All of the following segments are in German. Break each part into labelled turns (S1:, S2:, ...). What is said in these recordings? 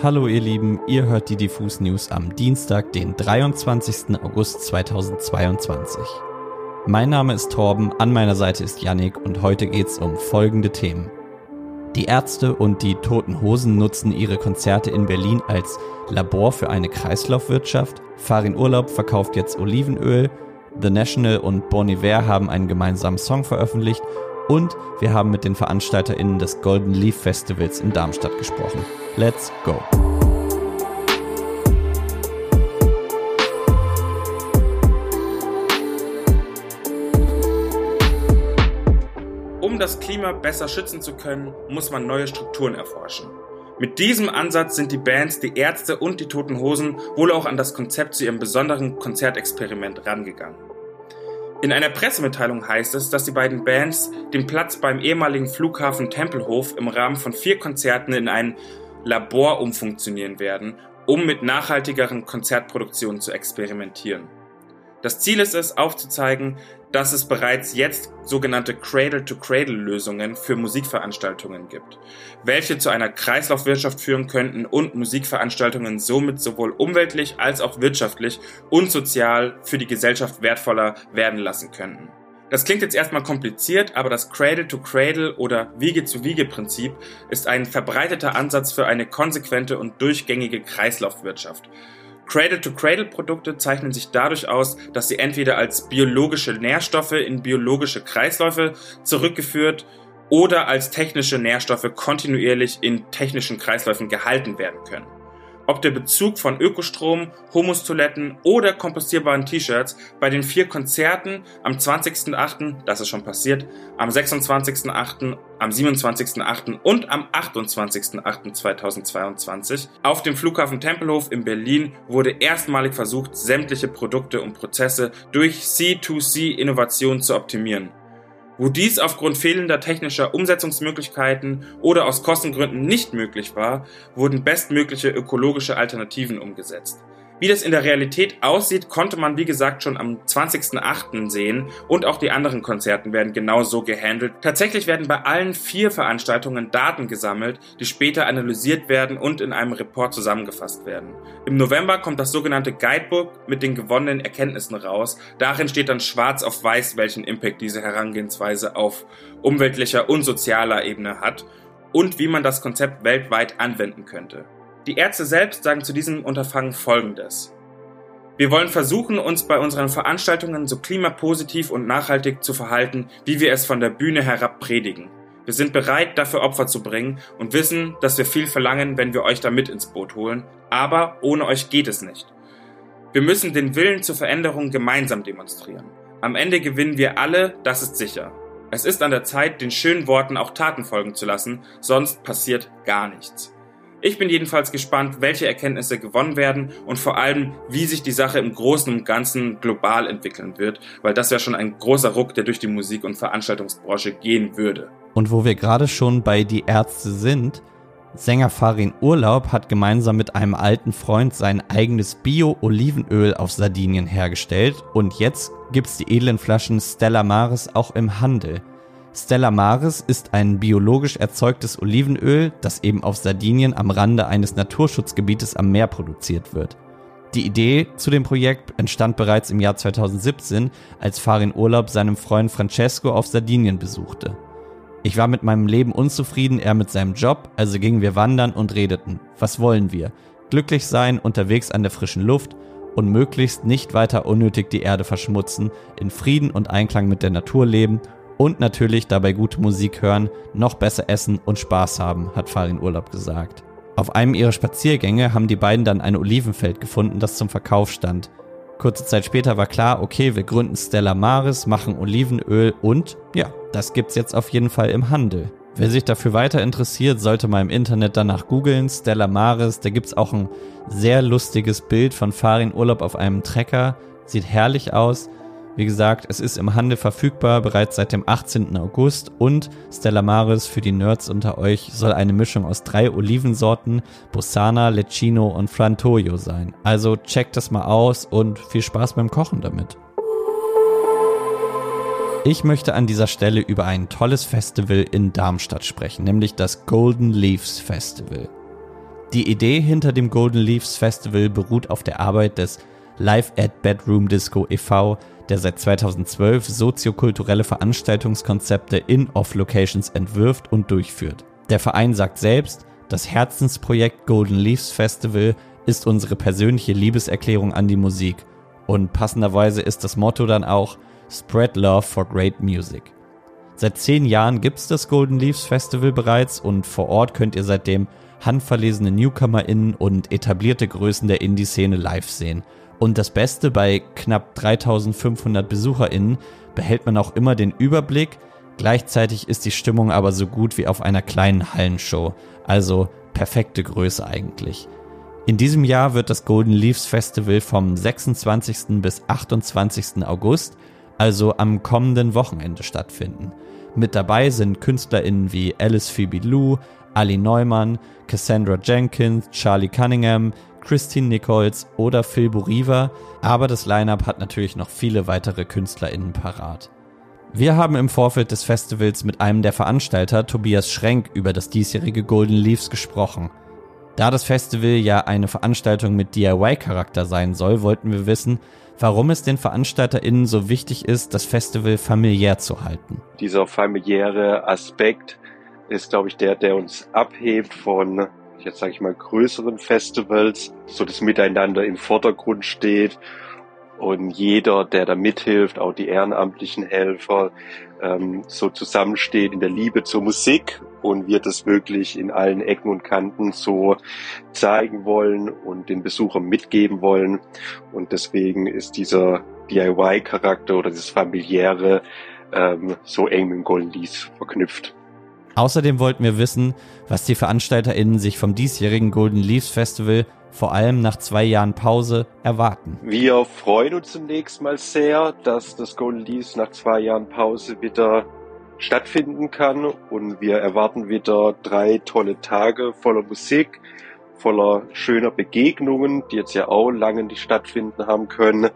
S1: Hallo ihr Lieben, ihr hört die Diffus News am Dienstag, den 23. August 2022. Mein Name ist Torben, an meiner Seite ist Yannick und heute geht's um folgende Themen. Die Ärzte und die Toten Hosen nutzen ihre Konzerte in Berlin als Labor für eine Kreislaufwirtschaft. Farin Urlaub verkauft jetzt Olivenöl. The National und Bon Iver haben einen gemeinsamen Song veröffentlicht und wir haben mit den VeranstalterInnen des Golden Leaf Festivals in Darmstadt gesprochen. Let's go!
S2: Um das Klima besser schützen zu können, muss man neue Strukturen erforschen. Mit diesem Ansatz sind die Bands, die Ärzte und die Toten Hosen wohl auch an das Konzept zu ihrem besonderen Konzertexperiment rangegangen. In einer Pressemitteilung heißt es, dass die beiden Bands den Platz beim ehemaligen Flughafen Tempelhof im Rahmen von vier Konzerten in ein Labor umfunktionieren werden, um mit nachhaltigeren Konzertproduktionen zu experimentieren. Das Ziel ist es, aufzuzeigen, dass es bereits jetzt sogenannte Cradle-to-Cradle-Lösungen für Musikveranstaltungen gibt, welche zu einer Kreislaufwirtschaft führen könnten und Musikveranstaltungen somit sowohl umweltlich als auch wirtschaftlich und sozial für die Gesellschaft wertvoller werden lassen könnten. Das klingt jetzt erstmal kompliziert, aber das Cradle-to-Cradle oder Wiege-zu-Wiege-Prinzip ist ein verbreiteter Ansatz für eine konsequente und durchgängige Kreislaufwirtschaft. Cradle-to-Cradle-Produkte zeichnen sich dadurch aus, dass sie entweder als biologische Nährstoffe in biologische Kreisläufe zurückgeführt oder als technische Nährstoffe kontinuierlich in technischen Kreisläufen gehalten werden können. Ob der Bezug von Ökostrom, Humustoiletten oder kompostierbaren T-Shirts bei den vier Konzerten am 20.08., das ist schon passiert, am 26.08., am 27.08. und am 28.08.2022 auf dem Flughafen Tempelhof in Berlin wurde erstmalig versucht, sämtliche Produkte und Prozesse durch C2C-Innovation zu optimieren. Wo dies aufgrund fehlender technischer Umsetzungsmöglichkeiten oder aus Kostengründen nicht möglich war, wurden bestmögliche ökologische Alternativen umgesetzt. Wie das in der Realität aussieht, konnte man wie gesagt schon am 20.08. sehen und auch die anderen Konzerten werden genau so gehandelt. Tatsächlich werden bei allen vier Veranstaltungen Daten gesammelt, die später analysiert werden und in einem Report zusammengefasst werden. Im November kommt das sogenannte Guidebook mit den gewonnenen Erkenntnissen raus. Darin steht dann schwarz auf weiß, welchen Impact diese Herangehensweise auf umweltlicher und sozialer Ebene hat und wie man das Konzept weltweit anwenden könnte. Die Ärzte selbst sagen zu diesem Unterfangen Folgendes. Wir wollen versuchen, uns bei unseren Veranstaltungen so klimapositiv und nachhaltig zu verhalten, wie wir es von der Bühne herab predigen. Wir sind bereit, dafür Opfer zu bringen und wissen, dass wir viel verlangen, wenn wir euch da mit ins Boot holen, aber ohne euch geht es nicht. Wir müssen den Willen zur Veränderung gemeinsam demonstrieren. Am Ende gewinnen wir alle, das ist sicher. Es ist an der Zeit, den schönen Worten auch Taten folgen zu lassen, sonst passiert gar nichts. Ich bin jedenfalls gespannt, welche Erkenntnisse gewonnen werden und vor allem, wie sich die Sache im Großen und Ganzen global entwickeln wird, weil das ja schon ein großer Ruck, der durch die Musik- und Veranstaltungsbranche gehen würde.
S1: Und wo wir gerade schon bei Die Ärzte sind, Sänger Farin Urlaub hat gemeinsam mit einem alten Freund sein eigenes Bio-Olivenöl auf Sardinien hergestellt und jetzt gibt's die edlen Flaschen Stella Maris auch im Handel. Stella Maris ist ein biologisch erzeugtes Olivenöl, das eben auf Sardinien am Rande eines Naturschutzgebietes am Meer produziert wird. Die Idee zu dem Projekt entstand bereits im Jahr 2017, als Farin Urlaub seinem Freund Francesco auf Sardinien besuchte. Ich war mit meinem Leben unzufrieden, er mit seinem Job, also gingen wir wandern und redeten. Was wollen wir? Glücklich sein, unterwegs an der frischen Luft und möglichst nicht weiter unnötig die Erde verschmutzen, in Frieden und Einklang mit der Natur leben und natürlich dabei gute Musik hören, noch besser essen und Spaß haben, hat Farin Urlaub gesagt. Auf einem ihrer Spaziergänge haben die beiden dann ein Olivenfeld gefunden, das zum Verkauf stand. Kurze Zeit später war klar, okay, wir gründen Stella Maris, machen Olivenöl und ja, das gibt's jetzt auf jeden Fall im Handel. Wer sich dafür weiter interessiert, sollte mal im Internet danach googeln, Stella Maris, da gibt's auch ein sehr lustiges Bild von Farin Urlaub auf einem Trecker, sieht herrlich aus. Wie gesagt, es ist im Handel verfügbar bereits seit dem 18. August und Stella Maris für die Nerds unter euch soll eine Mischung aus drei Olivensorten, Bossana, Lecchino und Frantoio sein. Also checkt das mal aus und viel Spaß beim Kochen damit. Ich möchte an dieser Stelle über ein tolles Festival in Darmstadt sprechen, nämlich das Golden Leaves Festival. Die Idee hinter dem Golden Leaves Festival beruht auf der Arbeit des Live at Bedroom Disco e.V., der seit 2012 soziokulturelle Veranstaltungskonzepte in Off-Locations entwirft und durchführt. Der Verein sagt selbst, das Herzensprojekt Golden Leaves Festival ist unsere persönliche Liebeserklärung an die Musik. Und passenderweise ist das Motto dann auch Spread Love for Great Music. Seit zehn Jahren gibt es das Golden Leaves Festival bereits und vor Ort könnt ihr seitdem handverlesene NewcomerInnen und etablierte Größen der Indie-Szene live sehen. Und das Beste, bei knapp 3500 BesucherInnen behält man auch immer den Überblick, gleichzeitig ist die Stimmung aber so gut wie auf einer kleinen Hallenshow, also perfekte Größe eigentlich. In diesem Jahr wird das Golden Leaves Festival vom 26. bis 28. August, also am kommenden Wochenende stattfinden. Mit dabei sind KünstlerInnen wie Alice Phoebe Lou, Ali Neumann, Cassandra Jenkins, Charlie Cunningham, Christine Nichols oder Phil Buriva, aber das Line-up hat natürlich noch viele weitere KünstlerInnen parat. Wir haben im Vorfeld des Festivals mit einem der Veranstalter, Tobias Schrenk, über das diesjährige Golden Leaves gesprochen. Da das Festival ja eine Veranstaltung mit DIY-Charakter sein soll, wollten wir wissen, warum es den VeranstalterInnen so wichtig ist, das Festival familiär zu halten.
S3: Dieser familiäre Aspekt ist, glaube ich, der, der uns abhebt von, jetzt sage ich mal, größeren Festivals, so das Miteinander im Vordergrund steht und jeder, der da mithilft, auch die ehrenamtlichen Helfer, ähm, so zusammensteht in der Liebe zur Musik und wir das wirklich in allen Ecken und Kanten so zeigen wollen und den Besuchern mitgeben wollen. Und deswegen ist dieser DIY-Charakter oder dieses familiäre ähm, so eng mit dem Golden Lease verknüpft.
S1: Außerdem wollten wir wissen, was die VeranstalterInnen sich vom diesjährigen Golden Leaves Festival vor allem nach zwei Jahren Pause erwarten.
S3: Wir freuen uns zunächst mal sehr, dass das Golden Leaves nach zwei Jahren Pause wieder stattfinden kann und wir erwarten wieder drei tolle Tage voller Musik, voller schöner Begegnungen, die jetzt ja auch lange nicht stattfinden haben können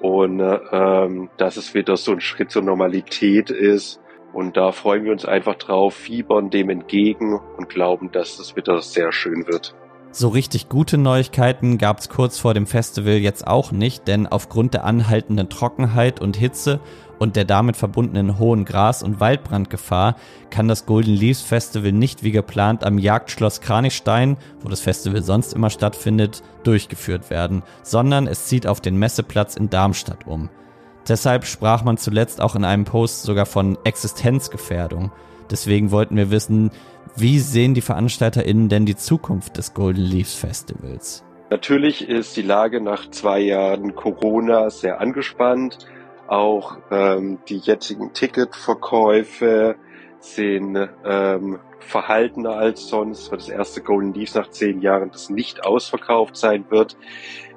S3: und ähm, dass es wieder so ein Schritt zur Normalität ist und da freuen wir uns einfach drauf, fiebern dem entgegen und glauben, dass es wieder sehr schön wird.
S1: So richtig gute Neuigkeiten gab es kurz vor dem Festival jetzt auch nicht, denn aufgrund der anhaltenden Trockenheit und Hitze und der damit verbundenen hohen Gras- und Waldbrandgefahr kann das Golden Leaves Festival nicht wie geplant am Jagdschloss Kranichstein, wo das Festival sonst immer stattfindet, durchgeführt werden, sondern es zieht auf den Messeplatz in Darmstadt um. Deshalb sprach man zuletzt auch in einem Post sogar von Existenzgefährdung. Deswegen wollten wir wissen, wie sehen die VeranstalterInnen denn die Zukunft des Golden Leaves Festivals?
S3: Natürlich ist die Lage nach zwei Jahren Corona sehr angespannt. Auch ähm, die jetzigen Ticketverkäufe sind ähm, verhaltener als sonst, weil das erste Golden Leaves nach zehn Jahren das nicht ausverkauft sein wird.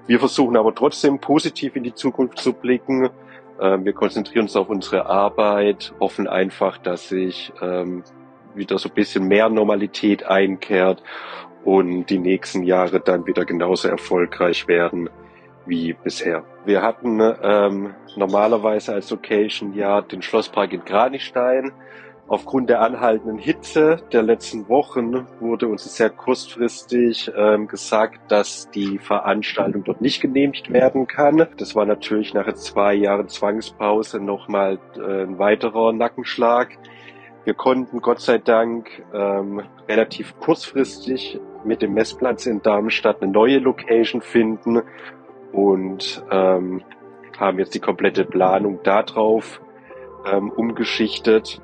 S3: Wir versuchen aber trotzdem positiv in die Zukunft zu blicken wir konzentrieren uns auf unsere Arbeit, hoffen einfach, dass sich ähm, wieder so ein bisschen mehr Normalität einkehrt und die nächsten Jahre dann wieder genauso erfolgreich werden wie bisher. Wir hatten ähm, normalerweise als Location ja den Schlosspark in Kranichstein, Aufgrund der anhaltenden Hitze der letzten Wochen wurde uns sehr kurzfristig ähm, gesagt, dass die Veranstaltung dort nicht genehmigt werden kann. Das war natürlich nach zwei Jahren Zwangspause nochmal äh, ein weiterer Nackenschlag. Wir konnten Gott sei Dank ähm, relativ kurzfristig mit dem Messplatz in Darmstadt eine neue Location finden und ähm, haben jetzt die komplette Planung darauf ähm, umgeschichtet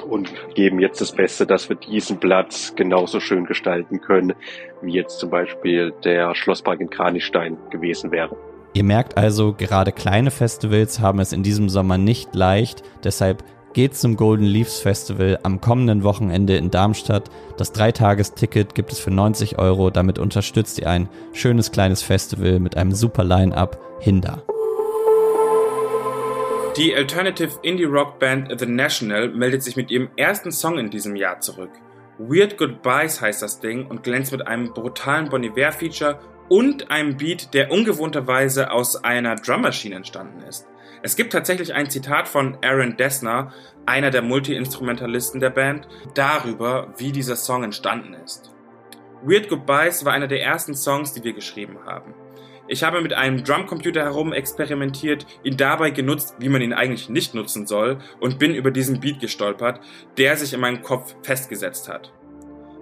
S3: und geben jetzt das Beste, dass wir diesen Platz genauso schön gestalten können, wie jetzt zum Beispiel der Schlosspark in Kranichstein gewesen wäre.
S1: Ihr merkt also, gerade kleine Festivals haben es in diesem Sommer nicht leicht, deshalb geht zum Golden Leaves Festival am kommenden Wochenende in Darmstadt. Das Dreitagesticket gibt es für 90 Euro, damit unterstützt ihr ein schönes kleines Festival mit einem super Line-up. Hinder.
S2: Die Alternative Indie Rock Band The National meldet sich mit ihrem ersten Song in diesem Jahr zurück. Weird Goodbyes heißt das Ding und glänzt mit einem brutalen Bon Iver Feature und einem Beat, der ungewohnterweise aus einer Drum Machine entstanden ist. Es gibt tatsächlich ein Zitat von Aaron Dessner, einer der Multi-Instrumentalisten der Band, darüber, wie dieser Song entstanden ist. Weird Goodbyes war einer der ersten Songs, die wir geschrieben haben. Ich habe mit einem Drumcomputer herum experimentiert, ihn dabei genutzt, wie man ihn eigentlich nicht nutzen soll, und bin über diesen Beat gestolpert, der sich in meinem Kopf festgesetzt hat.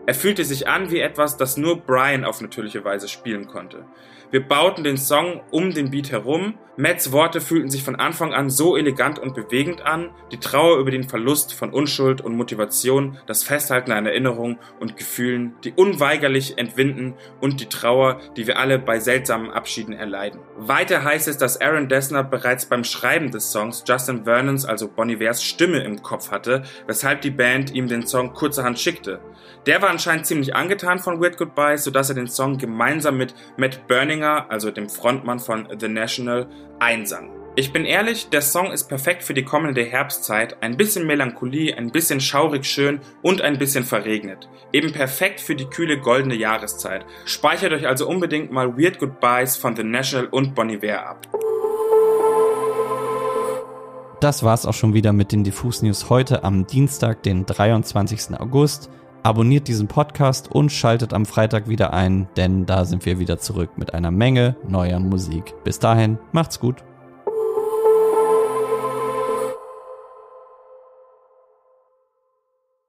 S2: Er fühlte sich an wie etwas, das nur Brian auf natürliche Weise spielen konnte. Wir bauten den Song um den Beat herum. Matts Worte fühlten sich von Anfang an so elegant und bewegend an. Die Trauer über den Verlust von Unschuld und Motivation, das Festhalten an Erinnerungen und Gefühlen, die unweigerlich entwinden und die Trauer, die wir alle bei seltsamen Abschieden erleiden. Weiter heißt es, dass Aaron Dessner bereits beim Schreiben des Songs Justin Vernons, also Bon Ivers Stimme im Kopf hatte, weshalb die Band ihm den Song kurzerhand schickte. Der war anscheinend ziemlich angetan von Weird Goodbye, sodass er den Song gemeinsam mit Matt Berninger, also dem Frontmann von The National, einsang. Ich bin ehrlich, der Song ist perfekt für die kommende Herbstzeit. Ein bisschen Melancholie, ein bisschen schaurig schön und ein bisschen verregnet. Eben perfekt für die kühle goldene Jahreszeit. Speichert euch also unbedingt mal Weird Goodbyes von The National und Bon Iver ab.
S1: Das war's auch schon wieder mit den Diffus News heute am Dienstag, den 23. August. Abonniert diesen Podcast und schaltet am Freitag wieder ein, denn da sind wir wieder zurück mit einer Menge neuer Musik. Bis dahin, macht's gut.